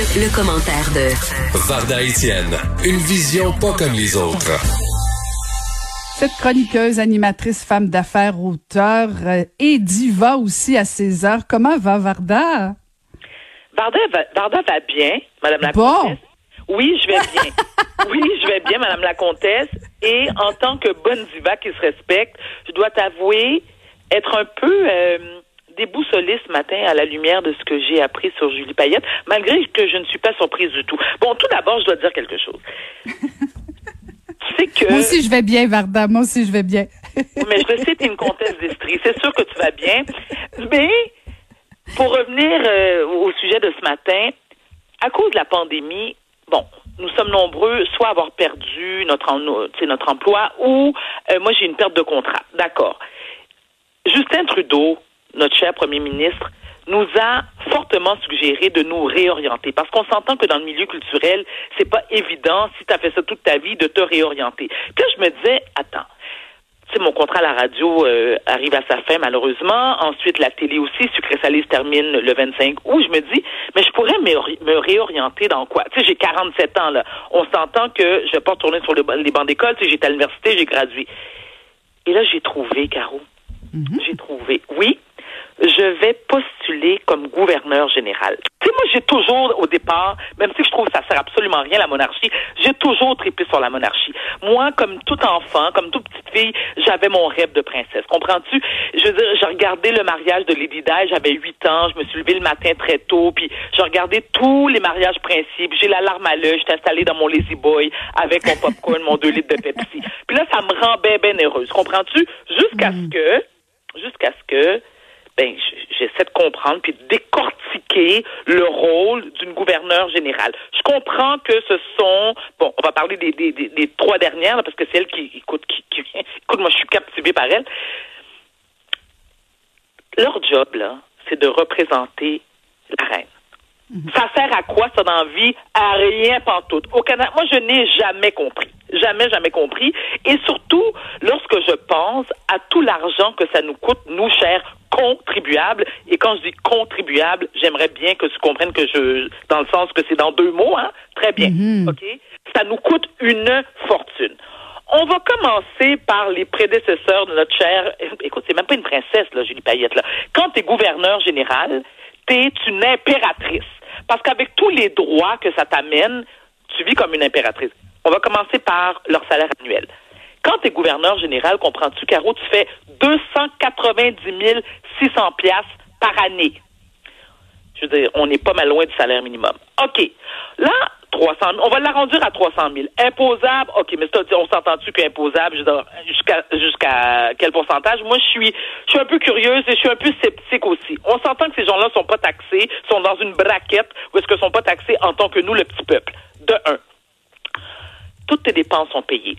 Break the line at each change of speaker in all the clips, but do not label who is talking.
Le, commentaire de
Varda Etienne, une vision pas comme les autres.
Cette chroniqueuse, animatrice, femme d'affaires, auteur euh, et diva aussi à César. Comment va Varda?
Varda va, Varda va bien, Madame la
Bon.
Comtesse. Oui, je vais bien. oui, je vais bien, Madame la Comtesse. Et en tant que bonne diva qui se respecte, je dois t'avouer être un peu euh, déboussolée ce matin à la lumière de ce que j'ai appris sur Julie Payette, malgré que je ne suis pas surprise du tout. Bon, tout d'abord, je dois dire quelque chose. tu sais que...
Moi aussi, je vais bien, Varda. Moi aussi, je vais bien.
Oui, mais je sais que tu es une comtesse d'Estrie. C'est sûr que tu vas bien. Mais, pour revenir euh, au sujet de ce matin, à cause de la pandémie, bon, nous sommes nombreux soit à avoir perdu notre, notre emploi ou euh, moi j'ai une perte de contrat. D'accord. Justin Trudeau, notre cher premier ministre, nous a fortement suggéré de nous réorienter parce qu'on s'entend que dans le milieu culturel, c'est pas évident si tu as fait ça toute ta vie de te réorienter. Puis là, je me disais, attends, tu sais, mon contrat à la radio euh, arrive à sa fin, malheureusement. Ensuite, la télé aussi, Sucré Salé se termine le 25 août. Je me dis, mais je pourrais me, ré- me réorienter dans quoi? Tu sais, j'ai 47 ans, là. On s'entend que je vais pas retourner sur le les bancs d'école. Tu sais, j'étais à l'université, j'ai gradué. Et là, j'ai trouvé, Caro. J'ai trouvé. Oui, je vais postuler comme gouverneur général. Tu sais, moi, j'ai toujours, au départ, même si je trouve que ça sert absolument à rien, la monarchie, j'ai toujours trippé sur la monarchie. Moi, comme tout enfant, comme toute petite fille, j'avais mon rêve de princesse. Comprends-tu? Je veux dire, j'ai regardé le mariage de Lady Di, j'avais 8 ans, je me suis levée le matin très tôt, puis j'ai regardé tous les mariages principes. J'ai la larme à l'œil, j'étais installée dans mon Lazy Boy avec mon popcorn, mon 2 litres de Pepsi. Puis là, ça me rend bien, bien heureuse. Comprends-tu? Jusqu'à ce que, jusqu'à ce que, ben, j'essaie de comprendre puis de décortiquer le rôle d'une gouverneure générale. Je comprends que ce sont, bon, on va parler des, des, des, des trois dernières, là, parce que c'est elle qui, écoute, qui, qui- écoute, moi, je suis captivée par elle. Leur job, là, c'est de représenter la reine. Ça sert à quoi, ça, dans vie? À rien pantoute. Au Canada, moi, je n'ai jamais compris. Jamais, jamais compris. Et surtout, à tout l'argent que ça nous coûte, nous, chers contribuables, et quand je dis contribuables, j'aimerais bien que tu comprennes que je, dans le sens que c'est dans deux mots, hein? Très bien. OK? Ça nous coûte une fortune. On va commencer par les prédécesseurs de notre chère. Écoute, c'est même pas une princesse, là, Julie Payette, là. Quand tu es gouverneur général, tu es une impératrice. Parce qu'avec tous les droits que ça t'amène, tu vis comme une impératrice. On va commencer par leur salaire annuel. Quand tu es gouverneur général, comprends-tu, Caro, tu fais 290 600 piastres par année? Je veux dire, on n'est pas mal loin du salaire minimum. OK. Là, 300 000, on va l'arrondir à 300 000. Imposable, OK, mais ça, on s'entend-tu qu'imposable, jusqu'à jusqu'à quel pourcentage? Moi, je suis je suis un peu curieuse et je suis un peu sceptique aussi. On s'entend que ces gens-là sont pas taxés, sont dans une braquette où est-ce que sont pas taxés en tant que nous, le petit peuple. De un. Toutes tes dépenses sont payées.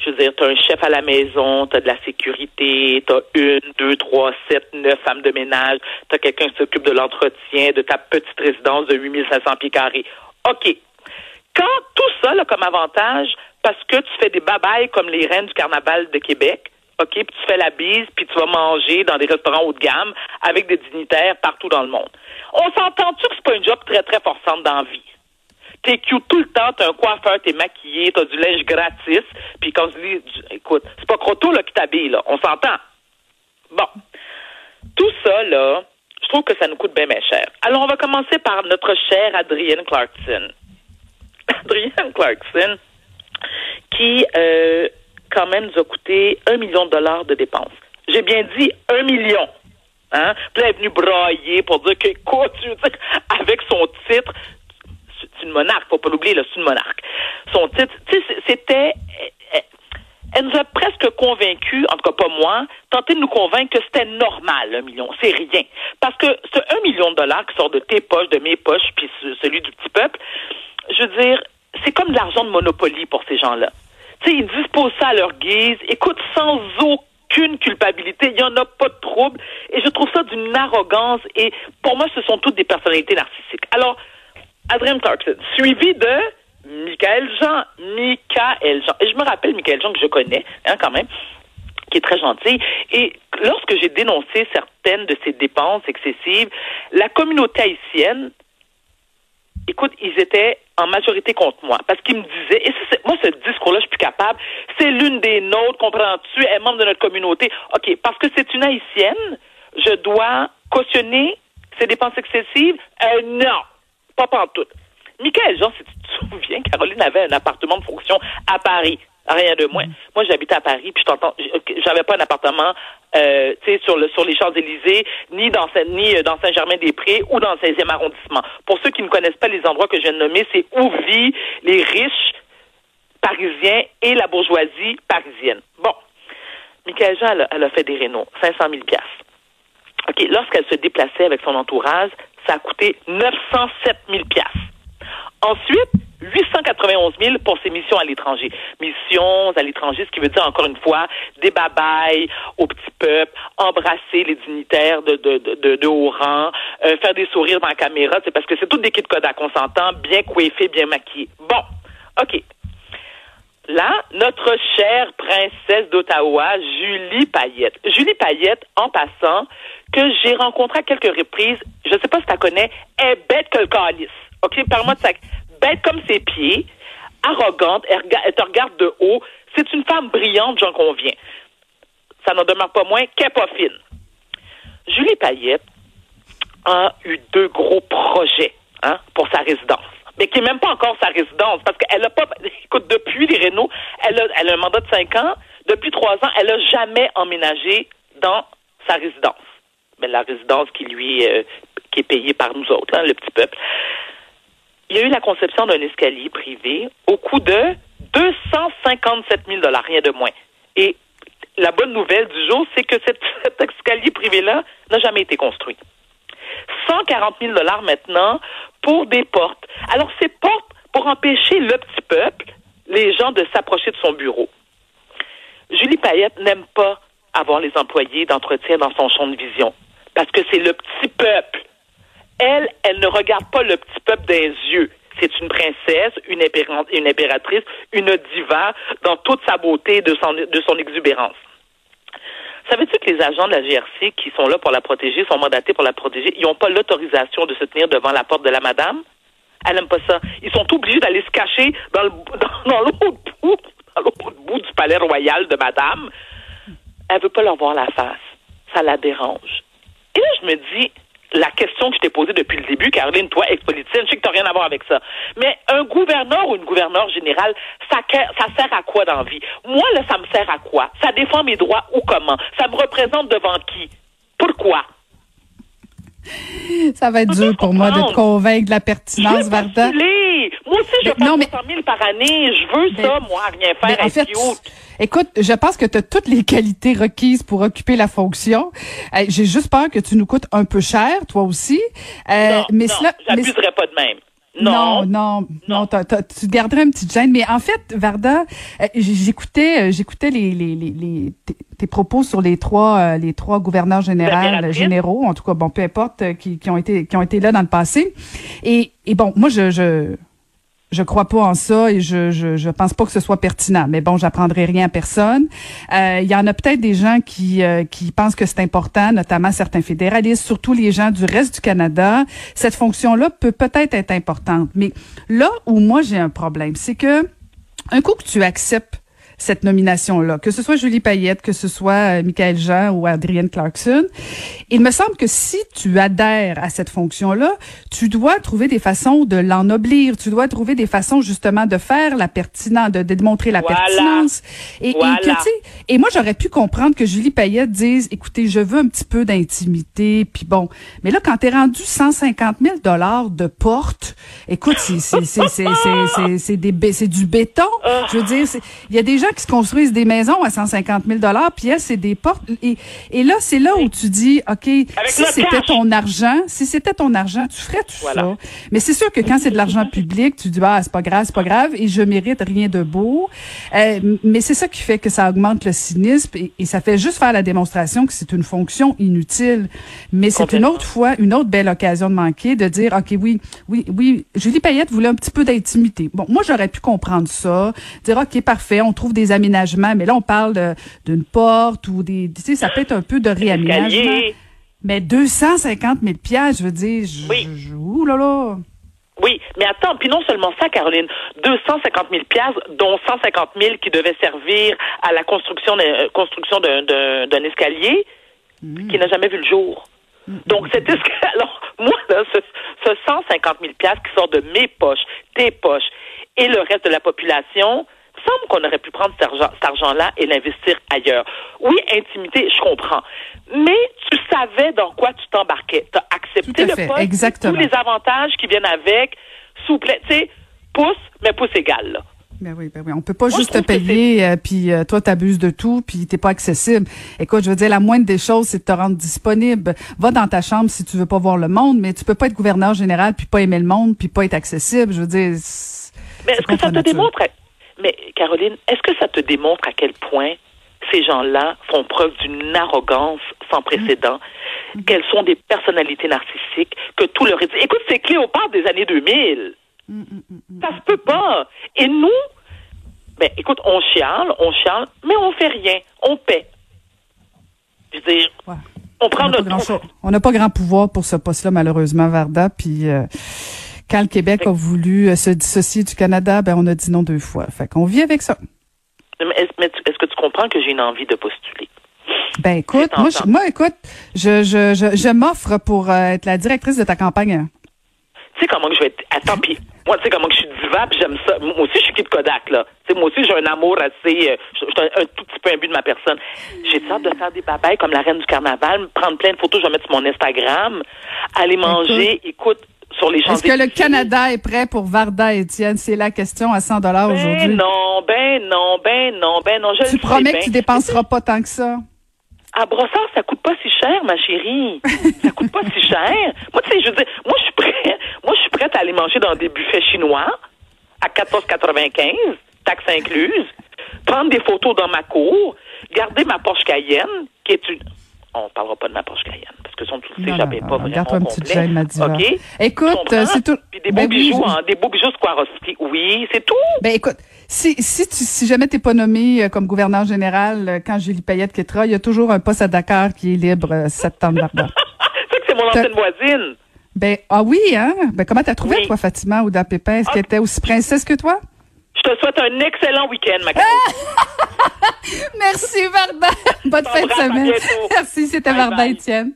Je veux dire, tu as un chef à la maison, tu as de la sécurité, tu as une, deux, trois, sept, neuf femmes de ménage, tu as quelqu'un qui s'occupe de l'entretien de ta petite résidence de 8500 pieds carrés. OK. Quand tout ça, là, comme avantage, parce que tu fais des babayes comme les reines du carnaval de Québec, OK, puis tu fais la bise, puis tu vas manger dans des restaurants haut de gamme avec des dignitaires partout dans le monde. On s'entend-tu que c'est pas un job très, très forçant dans la vie? T'es cute tout le temps, t'as un coiffeur, t'es maquillé, t'as du linge gratis. Puis quand je dis, écoute, c'est pas Croteau là, qui t'habille, là. On s'entend. Bon. Tout ça, là, je trouve que ça nous coûte bien, bien cher. Alors, on va commencer par notre chère Adrienne Clarkson. Adrienne Clarkson, qui, euh, quand même, nous a coûté un million de dollars de dépenses. J'ai bien dit un million. Hein? Puis là, elle est venue brailler pour dire que, écoute, tu veux dire, avec son titre, c'est une monarque, faut pas l'oublier, c'est une monarque. Son titre, tu sais, c'était, elle- nous a presque convaincus, en tout cas pas moi, tenté de nous convaincre que c'était normal, un million. C'est rien. Parce que ce un million de dollars qui sort de tes poches, de mes poches, puis ce- celui du petit peuple, je veux dire, c'est comme de l'argent de Monopoly pour ces gens-là. Tu sais, ils disposent ça à leur guise, écoute, sans aucune culpabilité, il n'y en a pas de trouble, et je trouve ça d'une arrogance, et pour moi, ce sont toutes des personnalités narcissiques. Alors, Adrien Clarkson, suivi de Michael Jean. Michael Jean. Et je me rappelle Michael Jean que je connais, hein, quand même, qui est très gentil. Et lorsque j'ai dénoncé certaines de ces dépenses excessives, la communauté haïtienne écoute, ils étaient en majorité contre moi parce qu'ils me disaient, et moi, ce discours-là, je suis plus capable, c'est l'une des nôtres, comprends-tu, elle est membre de notre communauté. OK, parce que c'est une haïtienne, je dois cautionner ses dépenses excessives? Euh, non, pas pantoute. Michael Jean, si tu te souviens, Caroline avait un appartement de fonction à Paris. Rien de moins. Mm. Moi, j'habitais à Paris, puis je t'entends, j'avais pas un appartement, euh, tu sais, sur le sur les Champs Élysées, ni dans ni euh, dans Saint-Germain-des-Prés ou dans le 16e arrondissement. Pour ceux qui ne connaissent pas les endroits que je viens de nommer, c'est où vivent les riches parisiens et la bourgeoisie parisienne. Bon, Michael Jean, elle, a fait des rénaux, 500 000 piastres. OK, lorsqu'elle se déplaçait avec son entourage, ça a coûté 907 000 piastres. Ensuite, 891 000 pour ses missions à l'étranger. Missions à l'étranger, ce qui veut dire encore une fois des babayes au petit peuple, embrasser les dignitaires de, haut rang, euh, faire des sourires dans la caméra, c'est parce que c'est toutes des kits code à consentant, bien coiffés, bien maquillés. Bon, OK. Là, notre chère princesse d'Ottawa, Julie Payette. Julie Payette, en passant, que j'ai rencontrée à quelques reprises, je ne sais pas si tu la connais, est bête que le calice. OK, parle-moi de ça bête comme ses pieds, arrogante, elle, te regarde de haut. C'est une femme brillante, j'en conviens. Ça n'en demeure pas moins qu'elle pas fine. Julie Payette a eu deux gros projets hein, pour sa résidence. Mais qui n'est même pas encore sa résidence, parce qu'elle n'a pas. Écoute, depuis les Renault, elle a, elle a un mandat de cinq ans. Depuis trois ans, elle n'a jamais emménagé dans sa résidence. Mais la résidence qui lui euh, qui est payée par nous autres, hein, le petit peuple il y a eu la conception d'un escalier privé au coût de 257 000 rien de moins. Et la bonne nouvelle du jour, c'est que cet, escalier privé-là n'a jamais été construit. 140 000 maintenant pour des portes. Alors, ces portes pour empêcher le petit peuple, les gens, de s'approcher de son bureau. Julie Payette n'aime pas avoir les employés d'entretien dans son champ de vision parce que c'est le petit peuple elle, elle ne regarde pas le petit peuple des yeux. C'est une princesse, une, une impératrice, une diva dans toute sa beauté de son, de son exubérance. Savais-tu que les agents de la GRC qui sont là pour la protéger, sont mandatés pour la protéger, ils n'ont pas l'autorisation de se tenir devant la porte de la madame? Elle n'aime pas ça. Ils sont obligés d'aller se cacher dans l'autre bout, bout du palais royal de madame. Elle veut pas leur voir la face. Ça la dérange. Et là, je me dis, la question que je t'ai posée depuis le début, Caroline, toi, ex-politicienne, je sais que tu n'as rien à voir avec ça. Mais un gouverneur ou une gouverneure générale, ça, ça sert à quoi dans la vie? Moi, là, ça me sert à quoi? Ça défend mes droits ou comment? Ça me représente devant qui? Pourquoi?
Ça va être dur pour moi de te convaincre de la pertinence, Varda.
Moi aussi, je prends 100 000 par année. Je veux ça, moi, rien faire, en fait,
Écoute, je pense que tu as toutes les qualités requises pour occuper la fonction. Euh, j'ai juste peur que tu nous coûtes un peu cher, toi aussi.
Euh, non, mais non, cela, pas de même.
Non, non, non, tu garderais une petite gêne. Mais en fait, Varda, euh, j'écoutais, j'écoutais les, les, les, tes propos sur les trois, les trois gouverneurs généraux, généraux, en tout cas, bon, peu importe, qui, qui ont été, qui ont été là dans le passé. Et, et bon, moi, je, je je crois pas en ça et je, je, je pense pas que ce soit pertinent. Mais bon, j'apprendrai rien à personne. Euh, il y en a peut-être des gens qui euh, qui pensent que c'est important, notamment certains fédéralistes, surtout les gens du reste du Canada. Cette fonction-là peut peut-être être importante. Mais là où moi j'ai un problème, c'est que un coup que tu acceptes cette nomination-là, que ce soit Julie Payette, que ce soit euh, Michael Jean ou Adrienne Clarkson. Il me semble que si tu adhères à cette fonction-là, tu dois trouver des façons de l'ennoblir, tu dois trouver des façons justement de faire la pertinence, de, démontrer la pertinence. Et, et, que, et moi, j'aurais pu comprendre que Julie Payette dise, écoutez, je veux un petit peu d'intimité, puis bon. Mais là, quand t'es rendu 150 000 dollars de porte, écoute, c'est c'est c'est c'est c'est c'est du béton. Je veux dire, il y a des gens qui se construisent des maisons à 150 000 puis elle, c'est des portes. Et, et là, c'est là où tu dis, OK, si c'était ton argent, si c'était ton argent, tu ferais tout ça. Mais c'est sûr que quand c'est de l'argent public, tu dis, ah, c'est pas grave, c'est pas grave, et je mérite rien de beau. Euh, mais c'est ça qui fait que ça augmente le cynisme et, et ça fait juste faire la démonstration que c'est une fonction inutile. Mais c'est une autre fois, une autre belle occasion de manquer, de dire, OK, oui, oui, oui, Julie Payette voulait un petit peu d'intimité. Bon, moi, j'aurais pu comprendre ça, dire, OK, parfait, on trouve des des aménagements, mais là, on parle d'une porte ou des, tu sais, ça peut être un peu de réaménagement. Mais 250 000 piastres, je veux dire, je, oui. là là.
Oui, mais attends, puis non seulement ça, Caroline, 250 000 piastres, dont 150 000 qui devaient servir à la construction d'un, construction d'un, d'un, escalier qui n'a jamais vu le jour. Donc, cet escalier, alors, moi, là, ce, ce 150 000 piastres qui sort de mes poches, tes poches, et le reste de la population, semble qu'on aurait pu prendre cet argent-là et l'investir ailleurs. Oui, intimité, je comprends. Mais tu savais dans quoi tu t'embarquais. Tu as accepté le poste,
Exactement.
tous les avantages qui viennent avec, souple, tu sais, pouce, mais pouce égal, là.
Ben oui, ben oui. On peut pas juste te payer, euh, puis euh, toi, t'abuses de tout, puis t'es pas accessible. Écoute, je veux dire, la moindre des choses, c'est de te rendre disponible. Va dans ta chambre si tu veux pas voir le monde, mais tu peux pas être gouverneur général, puis pas aimer le monde, puis pas être accessible. Je veux dire...
Mais est-ce que ça te démontre? Mais Caroline, est-ce que ça te démontre à quel point ces gens-là font preuve d'une arrogance sans précédent, mm. qu'elles sont des personnalités narcissiques, que tout leur est... Écoute, c'est Cléopâtre des années 2000. Mm, mm, ça se peut pas. Et nous, ben, écoute, on chiale, on chiale, mais on fait rien. On paie. Je veux dire, on prend notre...
On n'a pas grand pouvoir pour ce poste-là, malheureusement, Varda, puis... Euh, quand le Québec a voulu euh, se dissocier du Canada, ben on a dit non deux fois. Fait qu'on vit avec ça.
Est-ce que tu comprends que j'ai une envie de postuler?
Ben écoute, moi, moi écoute, je, je, je, je m'offre pour euh, être la directrice de ta campagne.
Tu sais comment que je vais être. Attends, puis moi, tu sais comment que je suis diva, puis j'aime ça. Moi aussi, je suis de Kodak, là. Moi aussi, j'ai un amour assez. Euh, j'ai un, tout petit peu but de ma personne. J'ai hâte de faire des babayes comme la reine du carnaval, prendre plein de photos, je vais mettre sur mon Instagram, aller manger. Écoute,
est-ce que le Canada est prêt pour Varda Étienne? C'est la question à 100 dollars
ben
aujourd'hui.
non, ben non, ben non, ben non. Je
tu promets que tu dépenseras pas tant que ça?
À Brossard, ça coûte pas si cher, ma chérie. ça coûte pas si cher. Moi, tu sais, je veux dire, moi, je suis prête, moi, je suis prête à aller manger dans des buffets chinois à 14,95, taxes incluses, prendre des photos dans ma cour, garder ma Porsche Cayenne, qui est une, on parlera pas de ma Porsche Cayenne que son tout j'avais pas vraiment
Garde un petit gêne, ma
OK?
Écoute, c'est tout.
Puis des beaux ben bijoux, hein, des beaux bijoux Swarovski. Oui, c'est tout.
Ben écoute, si si tu si jamais t'es pas nommé euh, comme gouverneur général euh, quand Julie Payette quittera, il y a toujours un poste à Dakar qui est libre euh, septembre
c'est que c'est mon ancienne voisine.
Ben ah oui, hein? Ben comment t'as trouvé toi Fatima ou Pépin? Est-ce ah. qu'elle était aussi princesse que toi?
Je te souhaite un excellent week-end, ma
Merci, Varda. Bonne fin de semaine. Merci, c'était Varda Étienne.